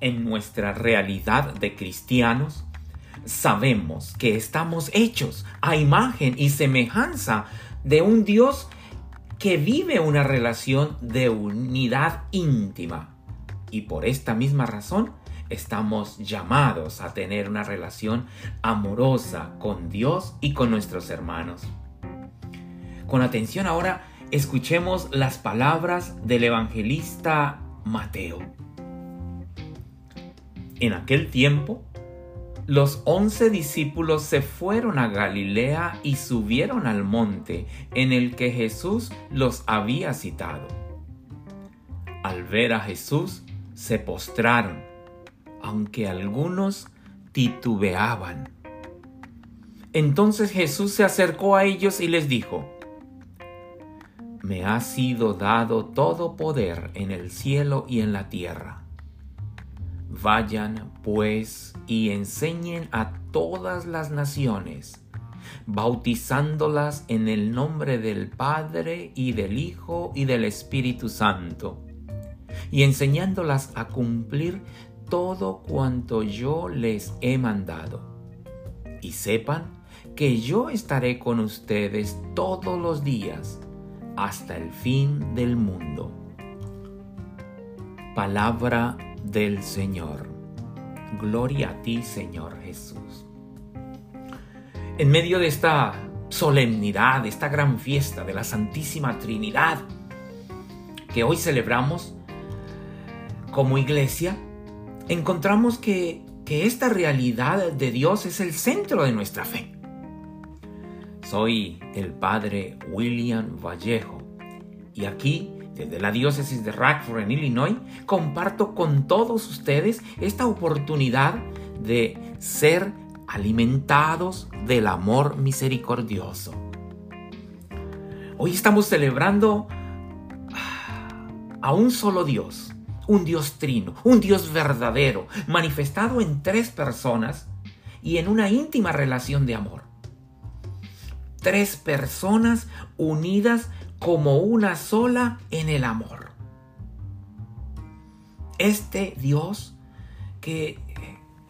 en nuestra realidad de cristianos, sabemos que estamos hechos a imagen y semejanza de un Dios que vive una relación de unidad íntima. Y por esta misma razón estamos llamados a tener una relación amorosa con Dios y con nuestros hermanos. Con atención ahora escuchemos las palabras del evangelista Mateo. En aquel tiempo, los once discípulos se fueron a Galilea y subieron al monte en el que Jesús los había citado. Al ver a Jesús, se postraron, aunque algunos titubeaban. Entonces Jesús se acercó a ellos y les dijo, Me ha sido dado todo poder en el cielo y en la tierra. Vayan, pues, y enseñen a todas las naciones, bautizándolas en el nombre del Padre y del Hijo y del Espíritu Santo, y enseñándolas a cumplir todo cuanto yo les he mandado. Y sepan que yo estaré con ustedes todos los días hasta el fin del mundo. Palabra del Señor. Gloria a ti, Señor Jesús. En medio de esta solemnidad, de esta gran fiesta de la Santísima Trinidad que hoy celebramos como iglesia, encontramos que, que esta realidad de Dios es el centro de nuestra fe. Soy el padre William Vallejo y aquí desde la diócesis de Rockford en Illinois, comparto con todos ustedes esta oportunidad de ser alimentados del amor misericordioso. Hoy estamos celebrando a un solo Dios, un Dios trino, un Dios verdadero, manifestado en tres personas y en una íntima relación de amor. Tres personas unidas como una sola en el amor. Este Dios que,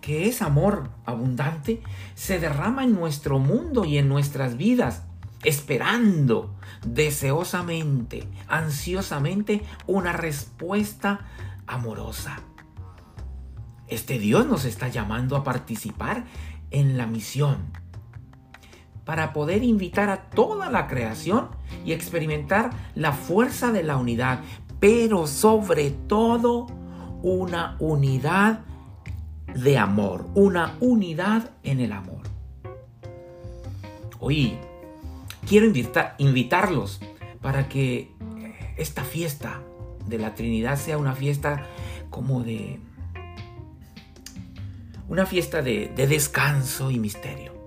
que es amor abundante se derrama en nuestro mundo y en nuestras vidas, esperando deseosamente, ansiosamente una respuesta amorosa. Este Dios nos está llamando a participar en la misión para poder invitar a toda la creación y experimentar la fuerza de la unidad, pero sobre todo una unidad de amor, una unidad en el amor. Hoy quiero invitarlos para que esta fiesta de la Trinidad sea una fiesta como de... Una fiesta de, de descanso y misterio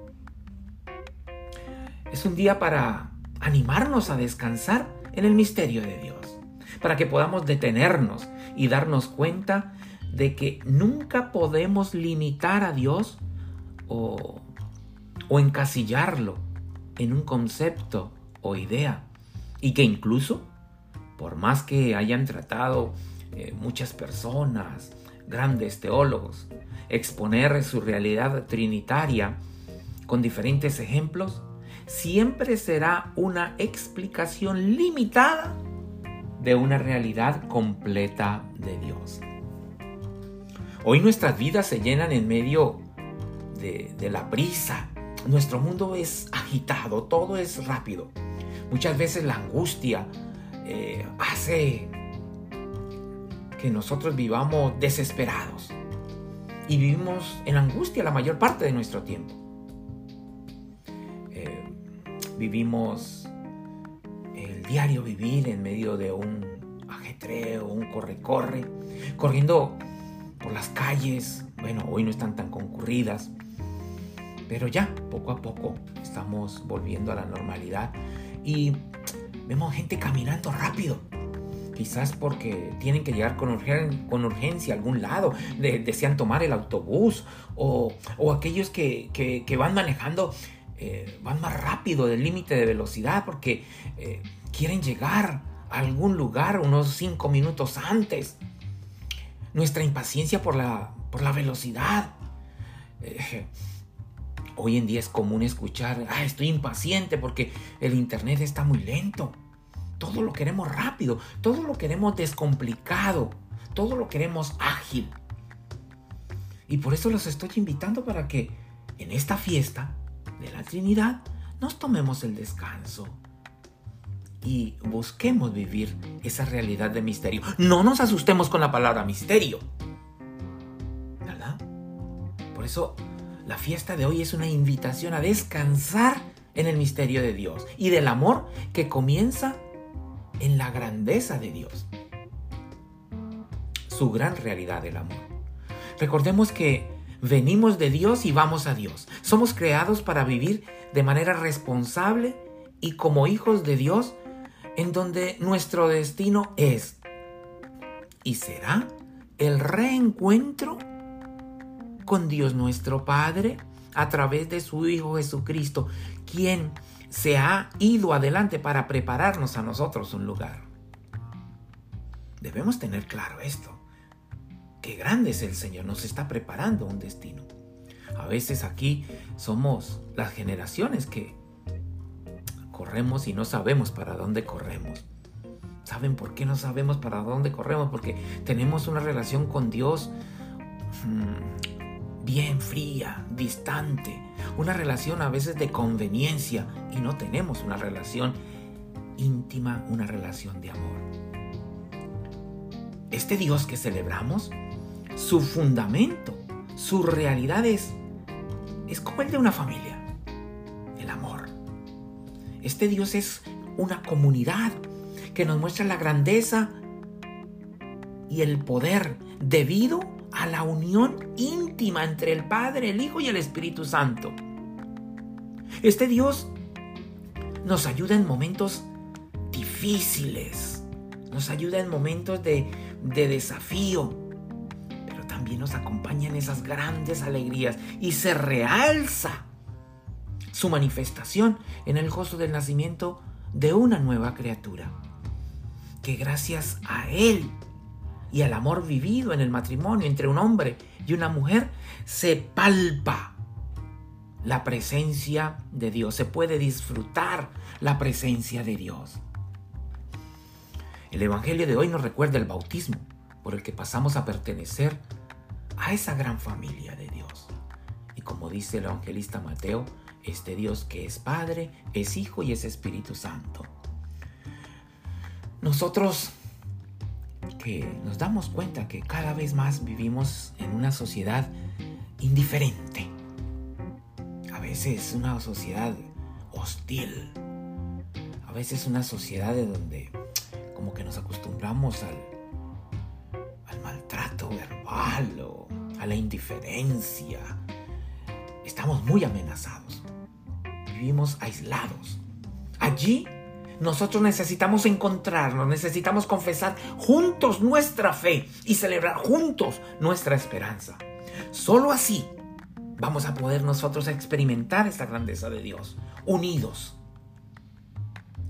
es un día para animarnos a descansar en el misterio de Dios, para que podamos detenernos y darnos cuenta de que nunca podemos limitar a Dios o, encasillarlo en un concepto o idea, y que incluso, por más que hayan tratado eh, muchas personas, grandes teólogos, exponer su realidad trinitaria con diferentes ejemplos, siempre será una explicación limitada de una realidad completa de Dios. Hoy nuestras vidas se llenan en medio de, la prisa. Nuestro mundo es agitado, todo es rápido. Muchas veces la angustia eh, hace que nosotros vivamos desesperados y vivimos en angustia la mayor parte de nuestro tiempo vivimos el diario vivir en medio de un ajetreo, un corre-corre, corriendo por las calles. Bueno, hoy no están tan concurridas, pero ya poco a poco estamos volviendo a la normalidad y vemos gente caminando rápido. Quizás porque tienen que llegar con, urgencia a algún lado, desean tomar el autobús o, aquellos que, que van manejando eh, van más rápido del límite de velocidad porque eh, quieren llegar a algún lugar unos cinco minutos antes. nuestra impaciencia por la, por la velocidad. Eh, hoy en día es común escuchar, ah, estoy impaciente porque el Internet está muy lento. Todo lo queremos rápido, todo lo queremos descomplicado, todo lo queremos ágil. Y por eso los estoy invitando para que en esta fiesta de la Trinidad nos tomemos el descanso y busquemos vivir esa realidad de misterio. No nos asustemos con la palabra misterio. ¿Verdad? Por eso la fiesta de hoy es una invitación a descansar en el misterio de Dios y del amor que comienza en la grandeza de Dios. Su gran realidad del amor. Recordemos que venimos de Dios y vamos a Dios. Somos creados para vivir de manera responsable y como hijos de Dios, en donde nuestro destino es y será el reencuentro con Dios nuestro Padre a través de su Hijo Jesucristo, quien se ha ido adelante para prepararnos a nosotros un lugar. Debemos tener claro esto. Qué grande es el Señor, nos está preparando un destino. A veces aquí somos las generaciones que corremos y no sabemos para dónde corremos. ¿Saben por qué no sabemos para dónde corremos? Porque tenemos una relación con Dios mm, bien fría, distante. Una relación a veces de conveniencia y no tenemos una relación íntima, una relación de amor. Este Dios que celebramos su fundamento, su realidad es, es como el de una familia, el amor. Este Dios es una comunidad que nos muestra la grandeza y el poder debido a la unión íntima entre el Padre, el Hijo y el Espíritu Santo. Este Dios nos ayuda en momentos difíciles, nos ayuda en momentos de, de desafío, nos acompañan esas grandes alegrías y se realza su manifestación en el gozo del nacimiento de una nueva criatura. Que gracias a Él y al amor vivido en el matrimonio entre un hombre y una mujer, se palpa la presencia de Dios, se puede disfrutar la presencia de Dios. El Evangelio de hoy nos recuerda el bautismo por el que pasamos a pertenecer a esa gran familia de Dios. Y como dice el evangelista Mateo, este Dios que es Padre, es Hijo y es Espíritu Santo. Nosotros que nos damos cuenta que cada vez más vivimos en una sociedad indiferente. A veces una sociedad hostil. A veces una sociedad de donde como que nos acostumbramos al, al maltrato verbal o a la indiferencia. Estamos muy amenazados. Vivimos aislados. Allí nosotros necesitamos encontrarnos, necesitamos confesar juntos nuestra fe y celebrar juntos nuestra esperanza. Solo así vamos a poder nosotros experimentar esta grandeza de Dios, unidos.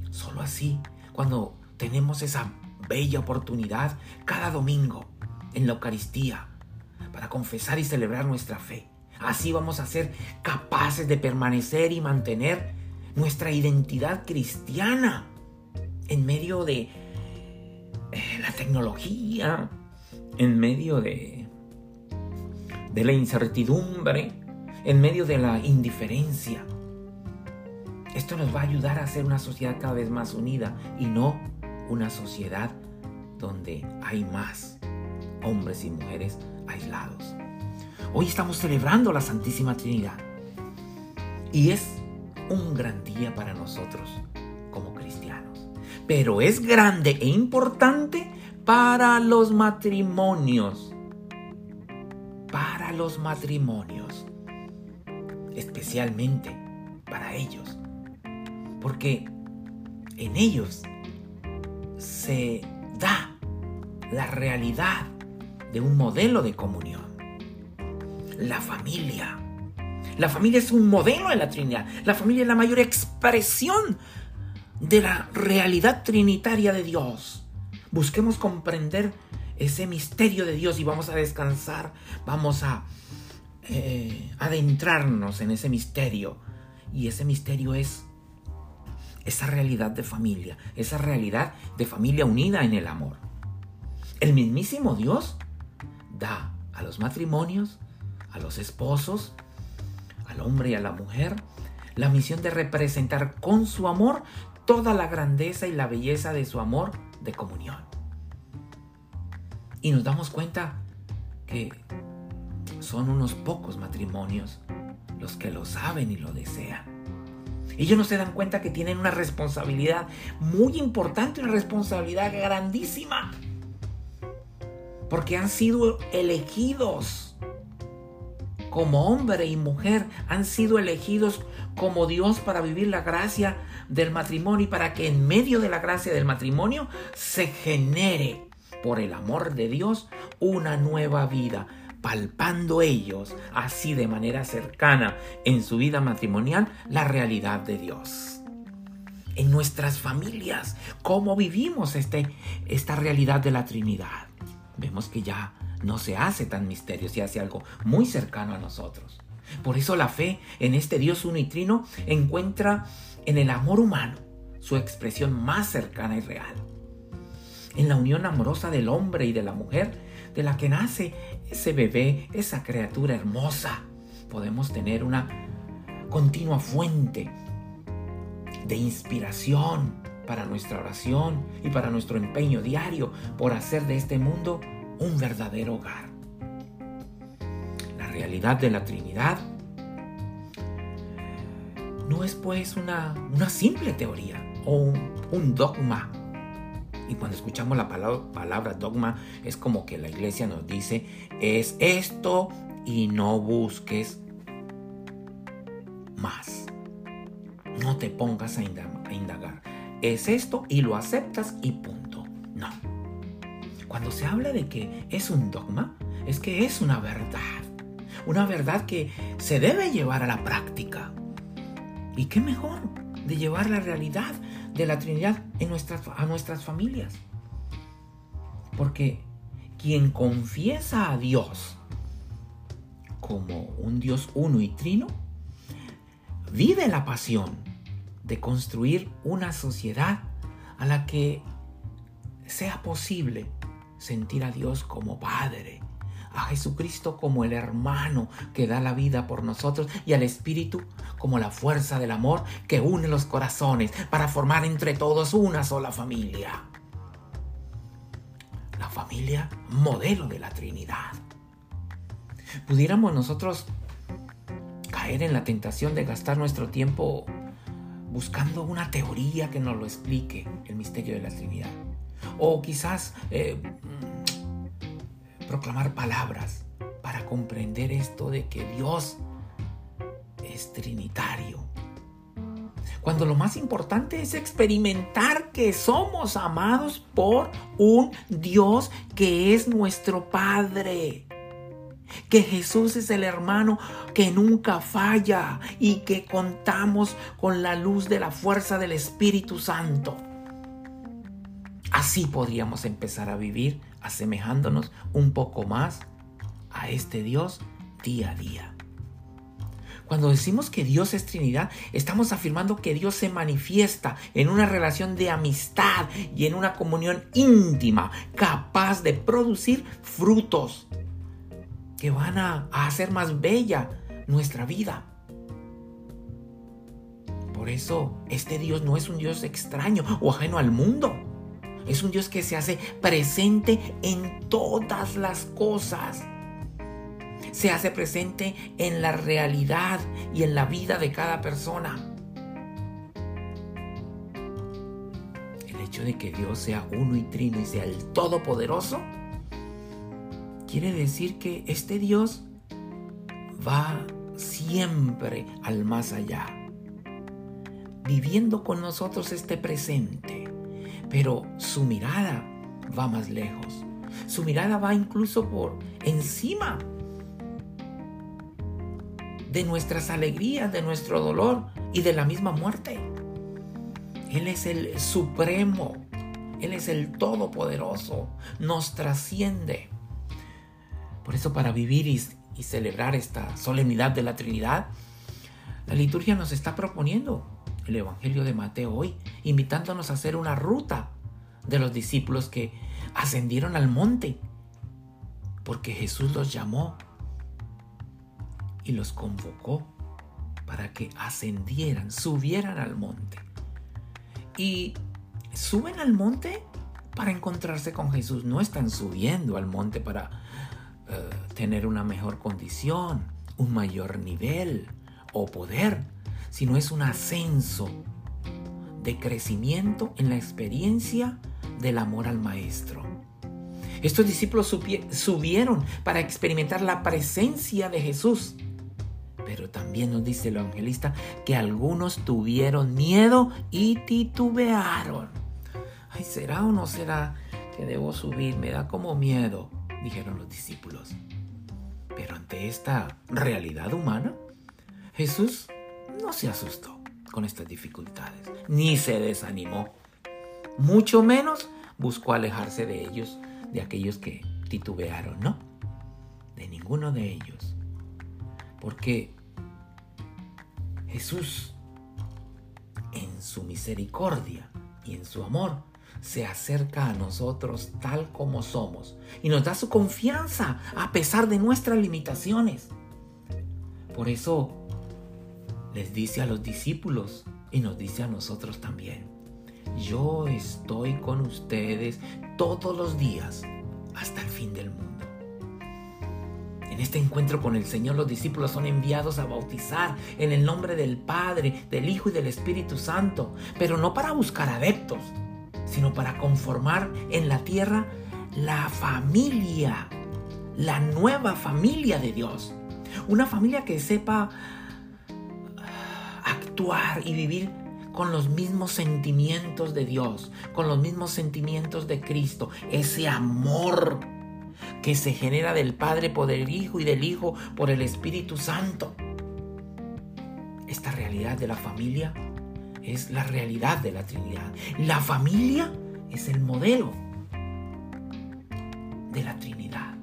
Solo así, cuando tenemos esa bella oportunidad cada domingo en la Eucaristía, para confesar y celebrar nuestra fe. Así vamos a ser capaces de permanecer y mantener nuestra identidad cristiana en medio de eh, la tecnología, en medio de, de la incertidumbre, en medio de la indiferencia. Esto nos va a ayudar a ser una sociedad cada vez más unida y no una sociedad donde hay más hombres y mujeres aislados. Hoy estamos celebrando la Santísima Trinidad y es un gran día para nosotros como cristianos. Pero es grande e importante para los matrimonios. Para los matrimonios. Especialmente para ellos. Porque en ellos se da la realidad de un modelo de comunión. La familia. La familia es un modelo de la Trinidad. La familia es la mayor expresión de la realidad trinitaria de Dios. Busquemos comprender ese misterio de Dios y vamos a descansar, vamos a eh, adentrarnos en ese misterio. Y ese misterio es esa realidad de familia, esa realidad de familia unida en el amor. El mismísimo Dios da a los matrimonios, a los esposos, al hombre y a la mujer, la misión de representar con su amor toda la grandeza y la belleza de su amor de comunión. Y nos damos cuenta que son unos pocos matrimonios los que lo saben y lo desean. Ellos no se dan cuenta que tienen una responsabilidad muy importante, una responsabilidad grandísima. Porque han sido elegidos como hombre y mujer, han sido elegidos como Dios para vivir la gracia del matrimonio y para que en medio de la gracia del matrimonio se genere por el amor de Dios una nueva vida, palpando ellos así de manera cercana en su vida matrimonial la realidad de Dios. En nuestras familias, cómo vivimos este, esta realidad de la Trinidad. Vemos que ya no se hace tan misterio, se hace algo muy cercano a nosotros. Por eso la fe en este Dios uno encuentra en el amor humano su expresión más cercana y real. En la unión amorosa del hombre y de la mujer, de la que nace ese bebé, esa criatura hermosa, podemos tener una continua fuente de inspiración para nuestra oración y para nuestro empeño diario por hacer de este mundo un verdadero hogar. La realidad de la Trinidad no es pues una, una simple teoría o un, un dogma y cuando escuchamos la palabra, dogma, es como que la iglesia nos dice, es esto y no busques más. No te pongas a indagar. Es esto y lo aceptas y punto. No. Cuando se habla de que es un dogma, es que es una verdad. Una verdad que se debe llevar a la práctica. ¿Y qué mejor de llevar la realidad de la Trinidad en a nuestras familias. Porque quien confiesa a Dios como un Dios uno y trino, vive la pasión de construir una sociedad a la que sea posible sentir a Dios como Padre, a Jesucristo como el hermano que da la vida por nosotros y al Espíritu como la fuerza del amor que une los corazones para formar entre todos una sola familia. La familia modelo de la Trinidad. Pudiéramos nosotros caer en la tentación de gastar nuestro tiempo buscando una teoría que nos lo explique el misterio de la Trinidad. O quizás eh, proclamar palabras para comprender esto de que Dios es trinitario. Cuando lo más importante es experimentar que somos amados por un Dios que es nuestro Padre. Que Jesús es el hermano que nunca falla y que contamos con la luz de la fuerza del Espíritu Santo. Así podríamos empezar a vivir asemejándonos un poco más a este Dios día a día. Cuando decimos que Dios es Trinidad, estamos afirmando que Dios se manifiesta en una relación de amistad y en una comunión íntima, capaz de producir frutos que van a, hacer más bella nuestra vida. Por eso, este Dios no es un Dios extraño o ajeno al mundo. Es un Dios que se hace presente en todas las cosas. Se hace presente en la realidad y en la vida de cada persona. El hecho de que Dios sea uno y trino y sea el todopoderoso quiere decir que este Dios va siempre al más allá, viviendo con nosotros este presente pero su mirada va más lejos. Su mirada va incluso por encima de nuestras alegrías, de nuestro dolor y de la misma muerte. Él es el supremo, Él es el Todopoderoso, nos trasciende. Por eso para vivir y, celebrar esta solemnidad de la Trinidad, la liturgia nos está proponiendo el Evangelio de Mateo hoy, invitándonos a hacer una ruta de los discípulos que ascendieron al monte, porque Jesús los llamó y los convocó para que ascendieran, subieran al monte. Y suben al monte para encontrarse con Jesús, no están subiendo al monte para eh, tener una mejor condición, un mayor nivel o poder, sino es un ascenso de crecimiento en la experiencia del amor al Maestro. Estos discípulos subieron para experimentar la presencia de Jesús. Pero también nos dice el evangelista que algunos tuvieron miedo y titubearon. ¿será o no será que debo subir? Me da como miedo, dijeron los discípulos. Pero ante esta realidad humana, Jesús no se asustó con estas dificultades, ni se desanimó. Mucho menos buscó alejarse de ellos, de aquellos que titubearon, ¿no? De ninguno de ellos. Porque Jesús, en su misericordia y en su amor, se acerca a nosotros tal como somos y nos da su confianza a pesar de nuestras limitaciones. Por eso les dice a los discípulos y nos dice a nosotros también, yo estoy con ustedes todos los días hasta el fin del mundo. En este encuentro con el Señor los discípulos son enviados a bautizar en el nombre del Padre, del Hijo y del Espíritu Santo, pero no para buscar adeptos, sino para conformar en la tierra la familia, la nueva familia de Dios. Una familia que sepa actuar y vivir con los mismos sentimientos de Dios, con los mismos sentimientos de Cristo, ese amor que se genera del Padre por el Hijo y del Hijo por el Espíritu Santo. Esta realidad de la familia es la realidad de la Trinidad. La familia es el modelo de la Trinidad.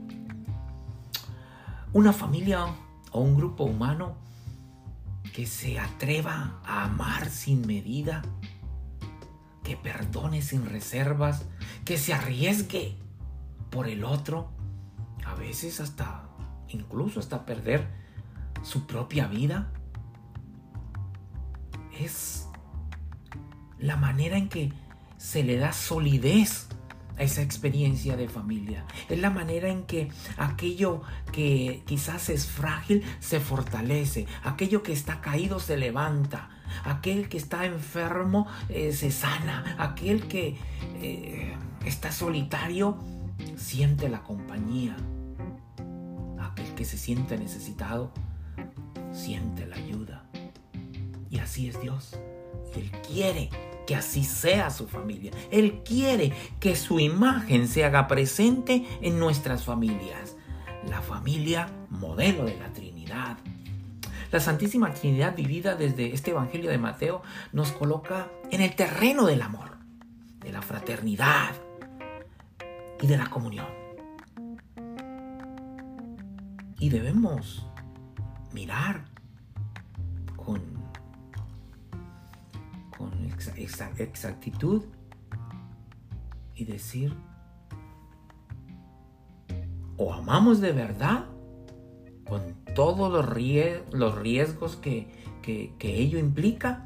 Una familia o un grupo humano que se atreva a amar sin medida, que perdone sin reservas, que se arriesgue por el otro, a veces hasta, incluso hasta perder su propia vida. Es la manera en que se le da solidez esa experiencia de familia. Es la manera en que aquello que quizás es frágil se fortalece, aquello que está caído se levanta, aquel que está enfermo eh, se sana, aquel que eh, está solitario siente la compañía, aquel que se siente necesitado siente la ayuda. Y así es Dios. Él quiere que así sea su familia. Él quiere que su imagen se haga presente en nuestras familias. La familia modelo de la Trinidad. La Santísima Trinidad vivida desde este Evangelio de Mateo nos coloca en el terreno del amor, de la fraternidad y de la comunión. Y debemos mirar exactitud y decir, o amamos de verdad con todos los, riesgos que, que, ello implica,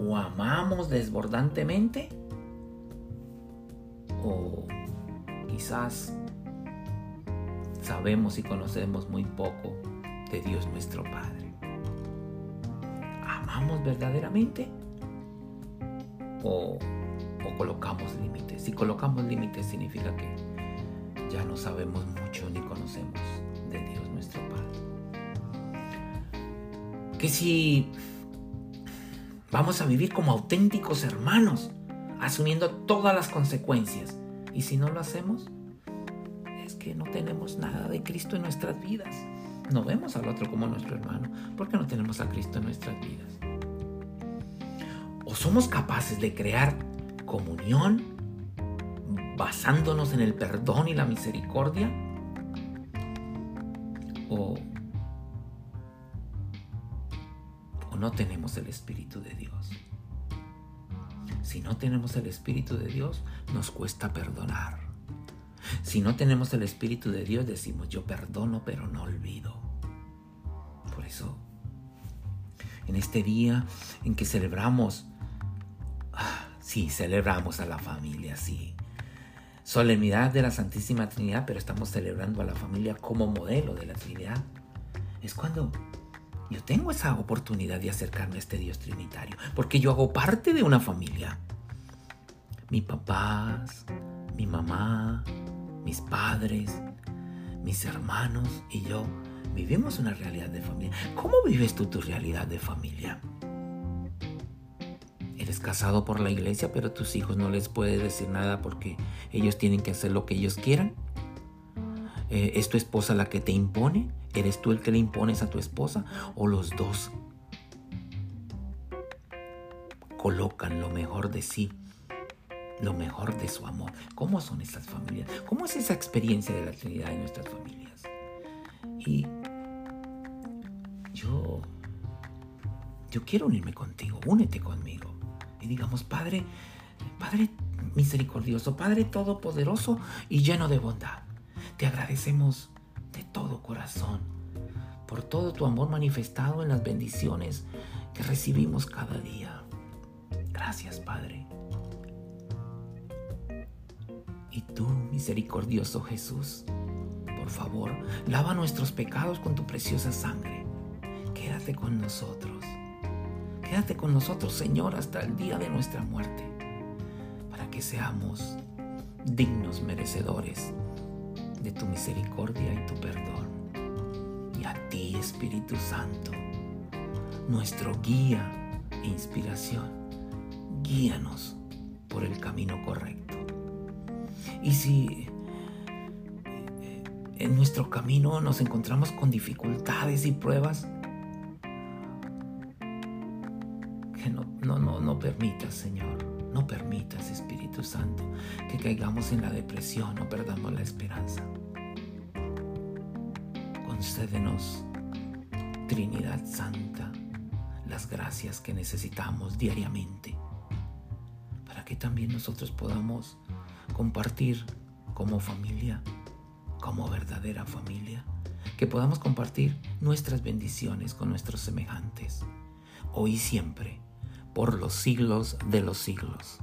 o amamos desbordantemente, o quizás sabemos y conocemos muy poco de Dios nuestro Padre. Amamos verdaderamente o, colocamos límites. Si colocamos límites significa que ya no sabemos mucho ni conocemos de Dios nuestro Padre. Que si vamos a vivir como auténticos hermanos, asumiendo todas las consecuencias, y si no lo hacemos, es que no tenemos nada de Cristo en nuestras vidas no vemos al otro como nuestro hermano porque no tenemos a Cristo en nuestras vidas. Somos capaces de crear comunión basándonos en el perdón y la misericordia? ¿O, o no tenemos el Espíritu de Dios? Si no tenemos el Espíritu de Dios, nos cuesta perdonar. Si no tenemos el Espíritu de Dios, decimos yo perdono, pero no olvido. Por eso, en este día en que celebramos, sí, celebramos a la familia, sí. Solemnidad de la Santísima Trinidad, pero estamos celebrando a la familia como modelo de la Trinidad. Es cuando yo tengo esa oportunidad de acercarme a este Dios Trinitario, porque yo hago parte de una familia. Mis papás, mi mamá, mis padres, mis hermanos y yo vivimos una realidad de familia. ¿Cómo vives tú tu realidad de familia? Eres casado por la iglesia, pero tus hijos no les puedes decir nada porque ellos tienen que hacer lo que ellos quieran. Eh, ¿Es tu esposa la que te impone? ¿Eres tú el que le impones a tu esposa? ¿O los dos colocan lo mejor de sí lo mejor de su amor. ¿Cómo son esas familias? ¿Cómo es esa experiencia de la Trinidad en nuestras familias? Y yo, yo quiero unirme contigo, únete conmigo. Y digamos, Padre, Padre misericordioso, Padre todopoderoso y lleno de bondad, te agradecemos de todo corazón por todo tu amor manifestado en las bendiciones que recibimos cada día. Gracias, Padre. Y tú, misericordioso Jesús, por favor, lava nuestros pecados con tu preciosa sangre. Quédate con nosotros. Quédate con nosotros, Señor, hasta el día de nuestra muerte, para que seamos dignos merecedores de tu misericordia y tu perdón. Y a ti, Espíritu Santo, nuestro guía e inspiración, guíanos por el camino correcto. Y si eh, en nuestro camino nos encontramos con dificultades y pruebas, no, no, no, no permitas, Señor, no permitas, Espíritu Santo, que caigamos en la depresión o perdamos la esperanza. Concédenos, Trinidad Santa, las gracias que necesitamos diariamente, para que también nosotros podamos compartir como familia, como verdadera familia, que podamos compartir nuestras bendiciones con nuestros semejantes, hoy y siempre, por los siglos de los siglos.